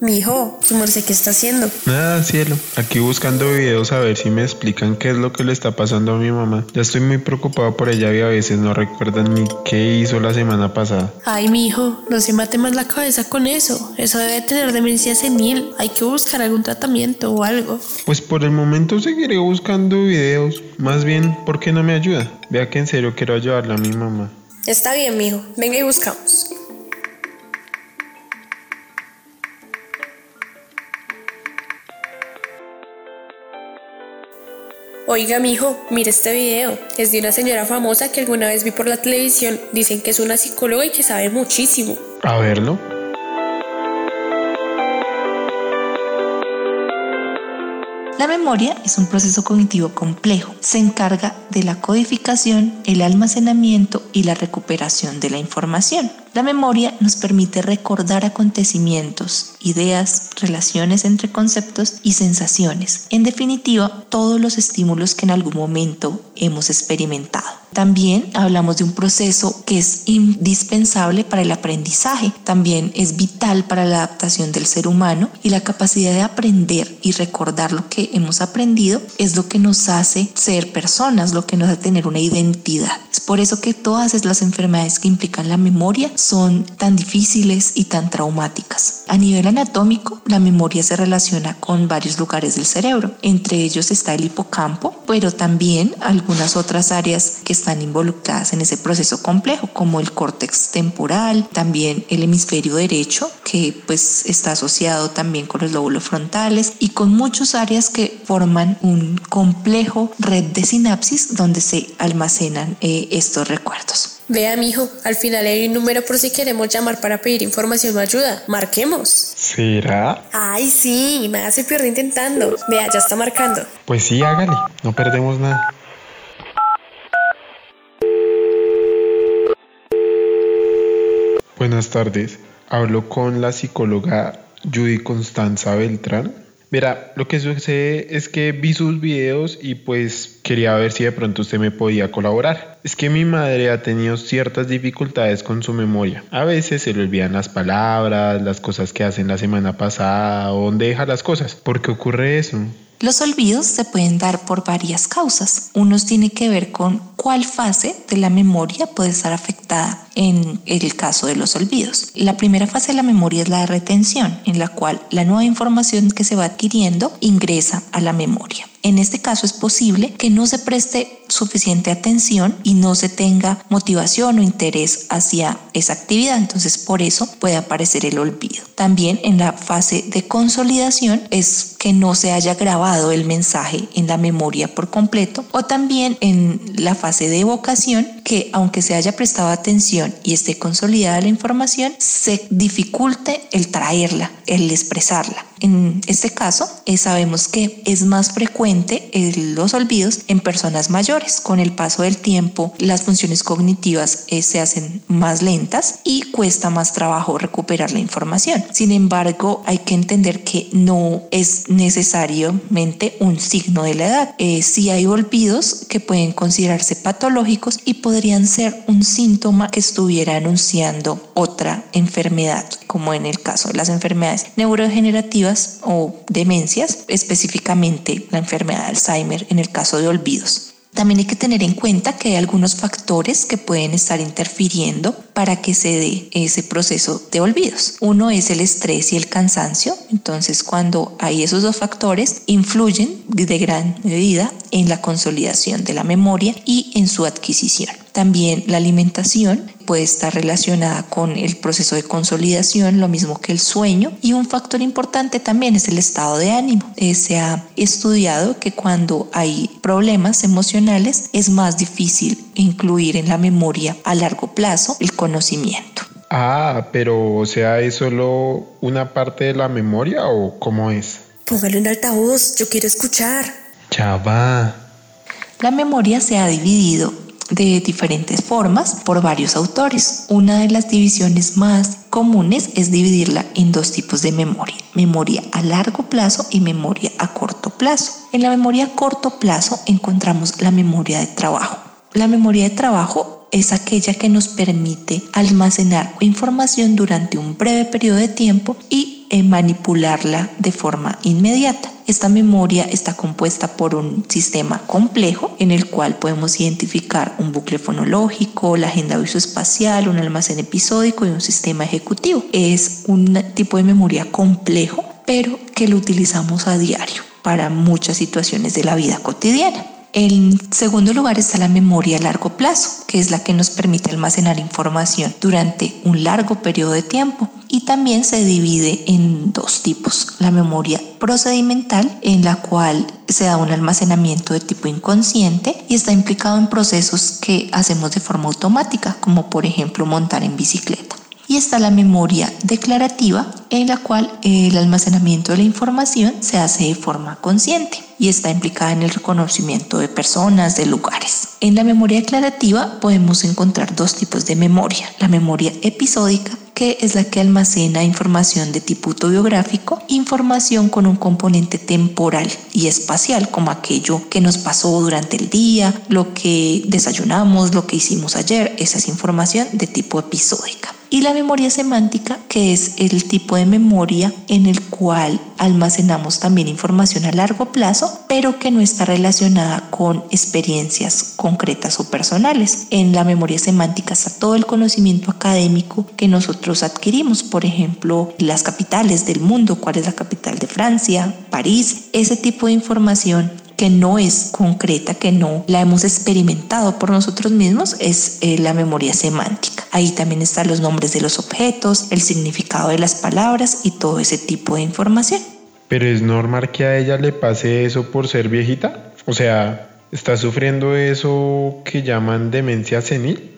Mijo, su merced, ¿qué está haciendo? Nada, cielo. Aquí buscando videos a ver si me explican qué es lo que le está pasando a mi mamá. Ya estoy muy preocupado por ella y a veces no recuerdan ni qué hizo la semana pasada. Ay, mijo, no se mate más la cabeza con eso. Eso debe tener demencia senil. Hay que buscar algún tratamiento o algo. Pues por el momento seguiré buscando videos. Más bien, ¿por qué no me ayuda? Vea que en serio quiero ayudarle a mi mamá. Está bien, mijo. Venga y buscamos. Oiga, mijo, mire este video. Es de una señora famosa que alguna vez vi por la televisión. Dicen que es una psicóloga y que sabe muchísimo. A verlo. La memoria es un proceso cognitivo complejo. Se encarga de la codificación, el almacenamiento y la recuperación de la información. La memoria nos permite recordar acontecimientos, ideas, relaciones entre conceptos y sensaciones. En definitiva, todos los estímulos que en algún momento hemos experimentado. También hablamos de un proceso que es indispensable para el aprendizaje, también es vital para la adaptación del ser humano y la capacidad de aprender y recordar lo que hemos aprendido es lo que nos hace ser personas, lo que nos hace tener una identidad. Es por eso que todas las enfermedades que implican la memoria son tan difíciles y tan traumáticas. A nivel anatómico, la memoria se relaciona con varios lugares del cerebro, entre ellos está el hipocampo, pero también algunas otras áreas que están involucradas en ese proceso complejo, como el córtex temporal, también el hemisferio derecho, que pues está asociado también con los lóbulos frontales y con muchas áreas que forman un complejo red de sinapsis donde se almacenan eh, estos recuerdos. Vea, mijo, al final hay un número por si queremos llamar para pedir información o ayuda. Marquemos. ¿Será? Ay, sí, nada se pierde intentando. Vea, ya está marcando. Pues sí, hágale. No perdemos nada. Buenas tardes. Hablo con la psicóloga Judy Constanza Beltrán. Mira, lo que sucede es que vi sus videos y pues quería ver si de pronto usted me podía colaborar. Es que mi madre ha tenido ciertas dificultades con su memoria. A veces se le olvidan las palabras, las cosas que hacen la semana pasada o dónde deja las cosas. ¿Por qué ocurre eso? Los olvidos se pueden dar por varias causas. Unos tiene que ver con cuál fase de la memoria puede estar afectada en el caso de los olvidos. La primera fase de la memoria es la de retención, en la cual la nueva información que se va adquiriendo ingresa a la memoria. En este caso es posible que no se preste suficiente atención y no se tenga motivación o interés hacia esa actividad. Entonces por eso puede aparecer el olvido. También en la fase de consolidación es que no se haya grabado el mensaje en la memoria por completo o también en la fase de evocación que aunque se haya prestado atención y esté consolidada la información, se dificulte el traerla, el expresarla. En este caso, eh, sabemos que es más frecuente eh, los olvidos en personas mayores. Con el paso del tiempo, las funciones cognitivas eh, se hacen más lentas y cuesta más trabajo recuperar la información. Sin embargo, hay que entender que no es necesariamente un signo de la edad. sí hay olvidos que pueden considerarse patológicos y podrían ser un síntoma que estuviera anunciando otra enfermedad, como en el caso de las enfermedades neurodegenerativas o demencias, específicamente la enfermedad de Alzheimer en el caso de olvidos. También hay que tener en cuenta que hay algunos factores que pueden estar interfiriendo para que se dé ese proceso de olvidos. Uno es el estrés y el cansancio. Entonces, cuando hay esos dos factores, influyen de gran medida en la consolidación de la memoria y en su adquisición. También la alimentación puede estar relacionada con el proceso de consolidación, lo mismo que el sueño. Y un factor importante también es el estado de ánimo. Eh, se ha estudiado que cuando hay problemas emocionales es más difícil incluir en la memoria a largo plazo el conocimiento. Ah, pero o sea, ¿es solo una parte de la memoria o cómo es? Póngalo en altavoz, yo quiero escuchar. Ya va. La memoria se ha dividido de diferentes formas por varios autores. Una de las divisiones más comunes es dividirla en dos tipos de memoria, memoria a largo plazo y memoria a corto plazo. En la memoria a corto plazo encontramos la memoria de trabajo. La memoria de trabajo es aquella que nos permite almacenar información durante un breve periodo de tiempo y manipularla de forma inmediata. Esta memoria está compuesta por un sistema complejo en el cual podemos identificar un bucle fonológico, la agenda visoespacial, un almacén episódico y un sistema ejecutivo. Es un tipo de memoria complejo, pero que lo utilizamos a diario para muchas situaciones de la vida cotidiana. En segundo lugar está la memoria a largo plazo, que es la que nos permite almacenar información durante un largo periodo de tiempo y también se divide en dos tipos. La memoria procedimental, en la cual se da un almacenamiento de tipo inconsciente y está implicado en procesos que hacemos de forma automática, como por ejemplo montar en bicicleta y está la memoria declarativa en la cual el almacenamiento de la información se hace de forma consciente y está implicada en el reconocimiento de personas, de lugares. En la memoria declarativa podemos encontrar dos tipos de memoria, la memoria episódica que es la que almacena información de tipo autobiográfico, información con un componente temporal y espacial, como aquello que nos pasó durante el día, lo que desayunamos, lo que hicimos ayer, esa es información de tipo episódica y la memoria semántica, que es el tipo de memoria en el cual almacenamos también información a largo plazo, pero que no está relacionada con experiencias concretas o personales. En la memoria semántica está todo el conocimiento académico que nosotros adquirimos, por ejemplo, las capitales del mundo, cuál es la capital de Francia, París, ese tipo de información que no es concreta, que no la hemos experimentado por nosotros mismos, es eh, la memoria semántica. Ahí también están los nombres de los objetos, el significado de las palabras y todo ese tipo de información. Pero es normal que a ella le pase eso por ser viejita? O sea, ¿está sufriendo eso que llaman demencia senil?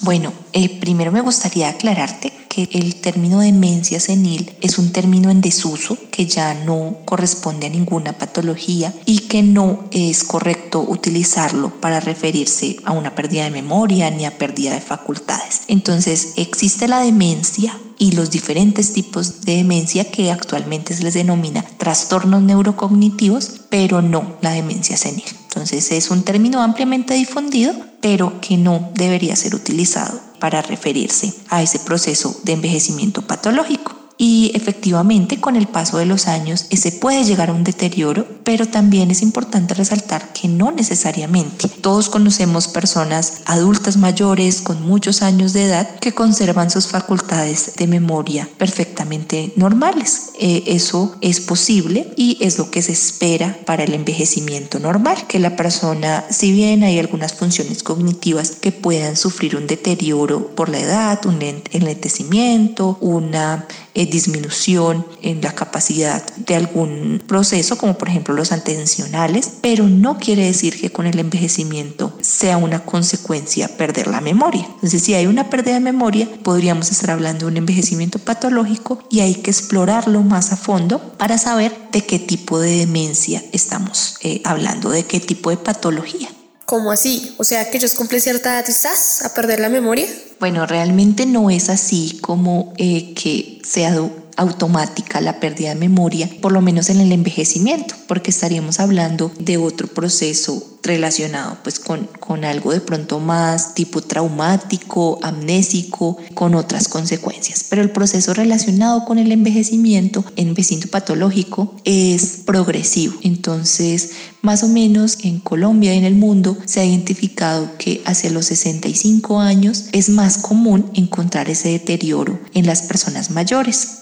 Bueno, eh, primero me gustaría aclararte que el término demencia senil es un término en desuso que ya no corresponde a ninguna patología y que no es correcto utilizarlo para referirse a una pérdida de memoria ni a pérdida de facultades. Entonces existe la demencia y los diferentes tipos de demencia que actualmente se les denomina trastornos neurocognitivos, pero no la demencia senil. Entonces es un término ampliamente difundido, pero que no debería ser utilizado para referirse a ese proceso de envejecimiento patológico y efectivamente con el paso de los años ese puede llegar a un deterioro, pero también es importante resaltar que no necesariamente. Todos conocemos personas adultas mayores con muchos años de edad que conservan sus facultades de memoria perfectamente normales. Eh, eso es posible y es lo que se espera para el envejecimiento normal, que la persona, si bien hay algunas funciones cognitivas que puedan sufrir un deterioro por la edad, un enlentecimiento, una eh, disminución en la capacidad de algún proceso, como por ejemplo los atencionales, pero no quiere decir que con el envejecimiento sea una consecuencia perder la memoria. Entonces, si hay una pérdida de memoria, podríamos estar hablando de un envejecimiento patológico y hay que explorarlo más a fondo para saber de qué tipo de demencia estamos eh, hablando, de qué tipo de patología. ¿Cómo así? O sea, que ellos cumplen cierta edad y estás a perder la memoria. Bueno, realmente no es así como eh, que sea automática la pérdida de memoria, por lo menos en el envejecimiento, porque estaríamos hablando de otro proceso relacionado pues con, con algo de pronto más tipo traumático, amnésico, con otras consecuencias. Pero el proceso relacionado con el envejecimiento, envejecimiento patológico, es progresivo. Entonces, más o menos en Colombia y en el mundo se ha identificado que hacia los 65 años es más común encontrar ese deterioro en las personas mayores.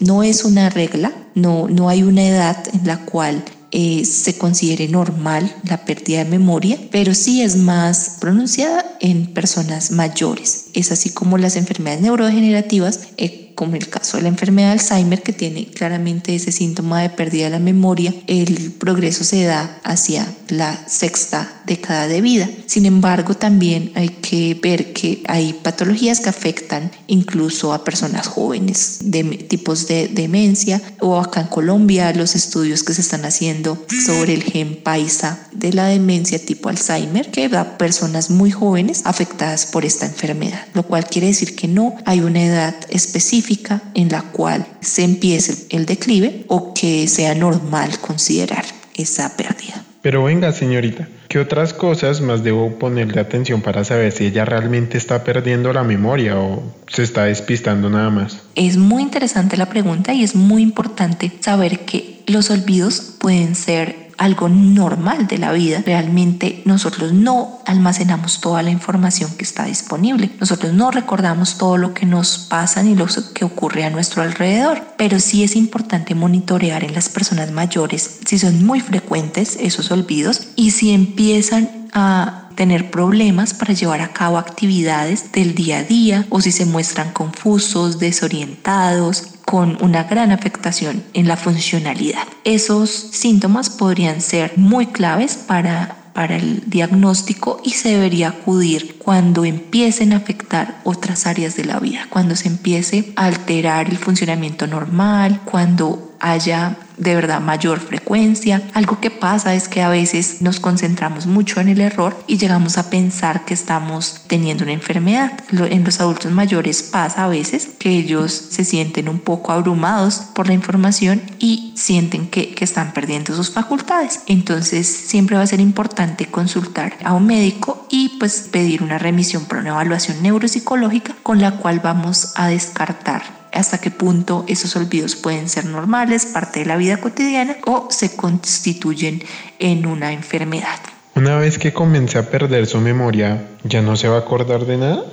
No es una regla, no, no hay una edad en la cual eh, se considere normal la pérdida de memoria, pero sí es más pronunciada en personas mayores. Es así como las enfermedades neurodegenerativas eh, como el caso de la enfermedad de Alzheimer, que tiene claramente ese síntoma de pérdida de la memoria, el progreso se da hacia la sexta década de vida. Sin embargo, también hay que ver que hay patologías que afectan incluso a personas jóvenes, de tipos de demencia, o acá en Colombia los estudios que se están haciendo sobre el gen paisa de la demencia tipo Alzheimer, que va a personas muy jóvenes afectadas por esta enfermedad, lo cual quiere decir que no hay una edad específica en la cual se empiece el declive o que sea normal considerar esa pérdida. Pero venga, señorita, ¿qué otras cosas más debo ponerle atención para saber si ella realmente está perdiendo la memoria o se está despistando nada más? Es muy interesante la pregunta y es muy importante saber que los olvidos pueden ser algo normal de la vida. Realmente nosotros no almacenamos toda la información que está disponible. Nosotros no recordamos todo lo que nos pasa ni lo que ocurre a nuestro alrededor. Pero sí es importante monitorear en las personas mayores si son muy frecuentes esos olvidos y si empiezan a tener problemas para llevar a cabo actividades del día a día o si se muestran confusos, desorientados, con una gran afectación en la funcionalidad. Esos síntomas podrían ser muy claves para para el diagnóstico y se debería acudir cuando empiecen a afectar otras áreas de la vida, cuando se empiece a alterar el funcionamiento normal, cuando haya de verdad mayor frecuencia. Algo que pasa es que a veces nos concentramos mucho en el error y llegamos a pensar que estamos teniendo una enfermedad. En los adultos mayores pasa a veces que ellos se sienten un poco abrumados por la información y sienten que, que están perdiendo sus facultades. Entonces siempre va a ser importante consultar a un médico y pues pedir una remisión para una evaluación neuropsicológica con la cual vamos a descartar hasta qué punto esos olvidos pueden ser normales, parte de la vida cotidiana o se constituyen en una enfermedad. Una vez que comience a perder su memoria, ¿ya no se va a acordar de nada?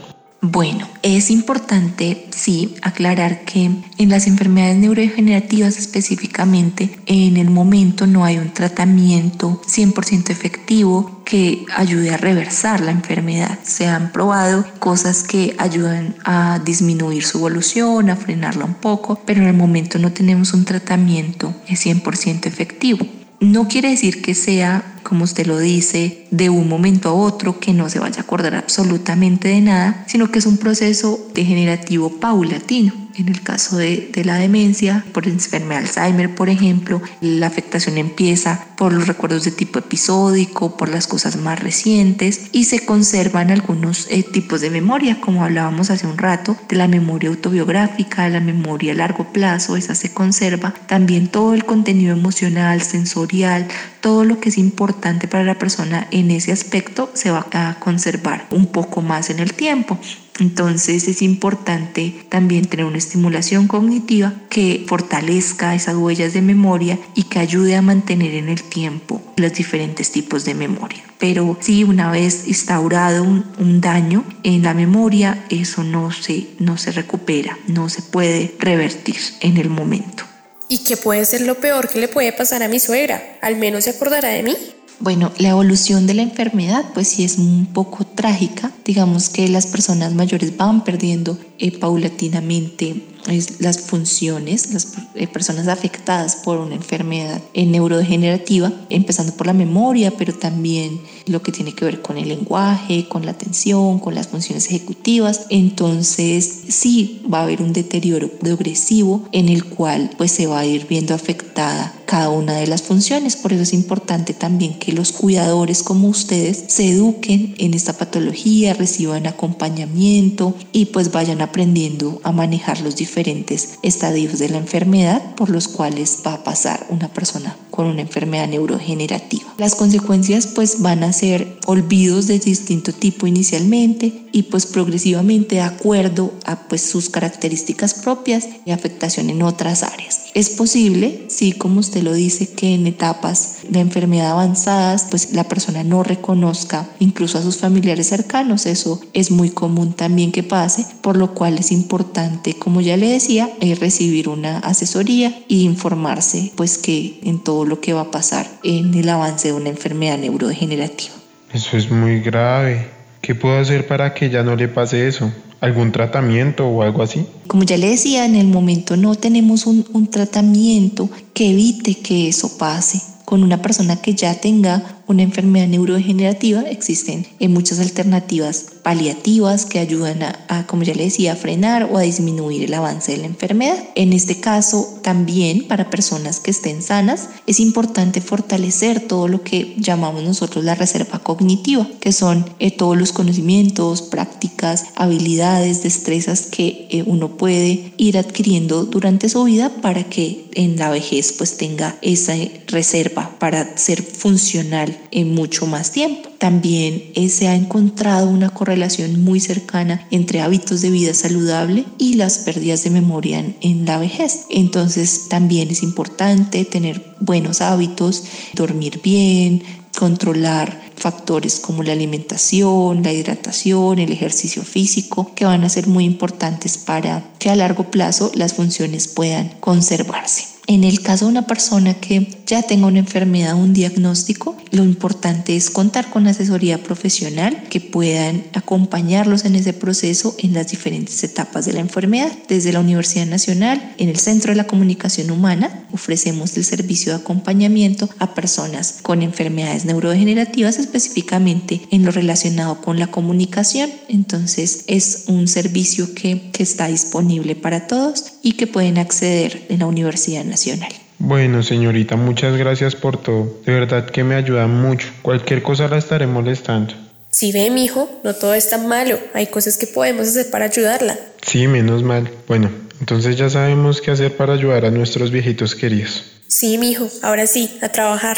Bueno, es importante, sí, aclarar que en las enfermedades neurodegenerativas específicamente, en el momento no hay un tratamiento 100% efectivo que ayude a reversar la enfermedad. Se han probado cosas que ayudan a disminuir su evolución, a frenarla un poco, pero en el momento no tenemos un tratamiento 100% efectivo. No quiere decir que sea como usted lo dice, de un momento a otro, que no se vaya a acordar absolutamente de nada, sino que es un proceso degenerativo paulatino. En el caso de, de, la demencia, por enfermedad de Alzheimer, por ejemplo, la afectación empieza por los recuerdos de tipo episódico, por las cosas más recientes y se conservan algunos eh, tipos de memoria, como hablábamos hace un rato, de la memoria autobiográfica, la memoria a largo plazo, esa se conserva. También todo el contenido emocional, sensorial, todo lo que es importante para la persona en ese aspecto se va a conservar un poco más en el tiempo. Entonces es importante también tener una estimulación cognitiva que fortalezca esas huellas de memoria y que ayude a mantener en el tiempo los diferentes tipos de memoria. Pero si una vez instaurado un, daño en la memoria, eso no se, no se recupera, no se puede revertir en el momento. ¿Y qué puede ser lo peor que le puede pasar a mi suegra? ¿Al menos se acordará de mí? Bueno, la evolución de la enfermedad pues sí es un poco trágica. Digamos que las personas mayores van perdiendo eh, paulatinamente las funciones, las eh, personas afectadas por una enfermedad neurodegenerativa, empezando por la memoria, pero también lo que tiene que ver con el lenguaje, con la atención, con las funciones ejecutivas. Entonces sí va a haber un deterioro progresivo en el cual pues se va a ir viendo afectada cada una de las funciones. Por eso es importante también que los cuidadores como ustedes se eduquen en esta patología, reciban acompañamiento y pues vayan aprendiendo a manejar los diferentes diferentes estadios de la enfermedad por los cuales va a pasar una persona con una enfermedad neurogenerativa. Las consecuencias pues van a ser olvidos de distinto tipo inicialmente y pues progresivamente de acuerdo a pues sus características propias y afectación en otras áreas. Es posible, sí, como usted lo dice, que en etapas de enfermedad avanzadas, pues la persona no reconozca incluso a sus familiares cercanos. Eso es muy común también que pase, por lo cual es importante, como ya le decía, eh, recibir una asesoría e informarse, pues que en todo todo lo que va a pasar en el avance de una enfermedad neurodegenerativa. Eso es muy grave. ¿Qué puedo hacer para que ya no le pase eso? ¿Algún tratamiento o algo así? Como ya le decía, en el momento no tenemos un, un tratamiento que evite que eso pase. Con una persona que ya tenga una enfermedad neurodegenerativa, existen muchas alternativas paliativas que ayudan a, como ya le decía, a frenar o a disminuir el avance de la enfermedad. En este caso, también para personas que estén sanas, es importante fortalecer todo lo que llamamos nosotros la reserva cognitiva, que son eh, todos los conocimientos, prácticas, habilidades, destrezas que eh, uno puede ir adquiriendo durante su vida para que en la vejez pues tenga esa reserva para ser funcional en mucho más tiempo. También eh, se ha encontrado una correlación muy cercana entre hábitos de vida saludable y las pérdidas de memoria en la vejez. Entonces también es importante tener buenos hábitos, dormir bien, controlar factores como la alimentación, la hidratación, el ejercicio físico, que van a ser muy importantes para que a largo plazo las funciones puedan conservarse. En el caso de una persona que ya tenga una enfermedad un diagnóstico, lo importante es contar con asesoría profesional que puedan acompañarlos en ese proceso en las diferentes etapas de la enfermedad. Desde la Universidad Nacional, en el Centro de la Comunicación Humana, ofrecemos el servicio de acompañamiento a personas con enfermedades neurodegenerativas, específicamente en lo relacionado con la comunicación. Entonces es un servicio que, está disponible para todos y que pueden acceder en la Universidad nacional. Bueno, señorita, muchas gracias por todo. De verdad que me ayuda mucho. Cualquier cosa la estaré molestando. Si ve, mijo, no todo es tan malo. Hay cosas que podemos hacer para ayudarla. Sí, menos mal. Bueno, entonces ya sabemos qué hacer para ayudar a nuestros viejitos queridos. Sí, mijo, ahora sí, a trabajar.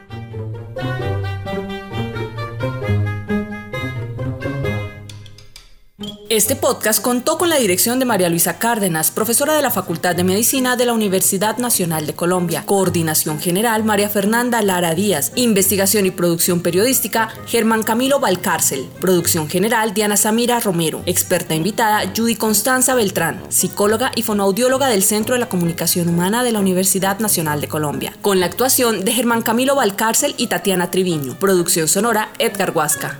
Este podcast contó con la dirección de María Luisa Cárdenas, profesora de la Facultad de Medicina de la Universidad Nacional de Colombia. Coordinación General María Fernanda Lara Díaz. Investigación y producción periodística Germán Camilo Valcárcel. Producción General Diana Samira Romero. Experta invitada Judy Constanza Beltrán, psicóloga y fonoaudióloga del Centro de la Comunicación Humana de la Universidad Nacional de Colombia. Con la actuación de Germán Camilo Valcárcel y Tatiana Triviño. Producción sonora Edgar Huasca.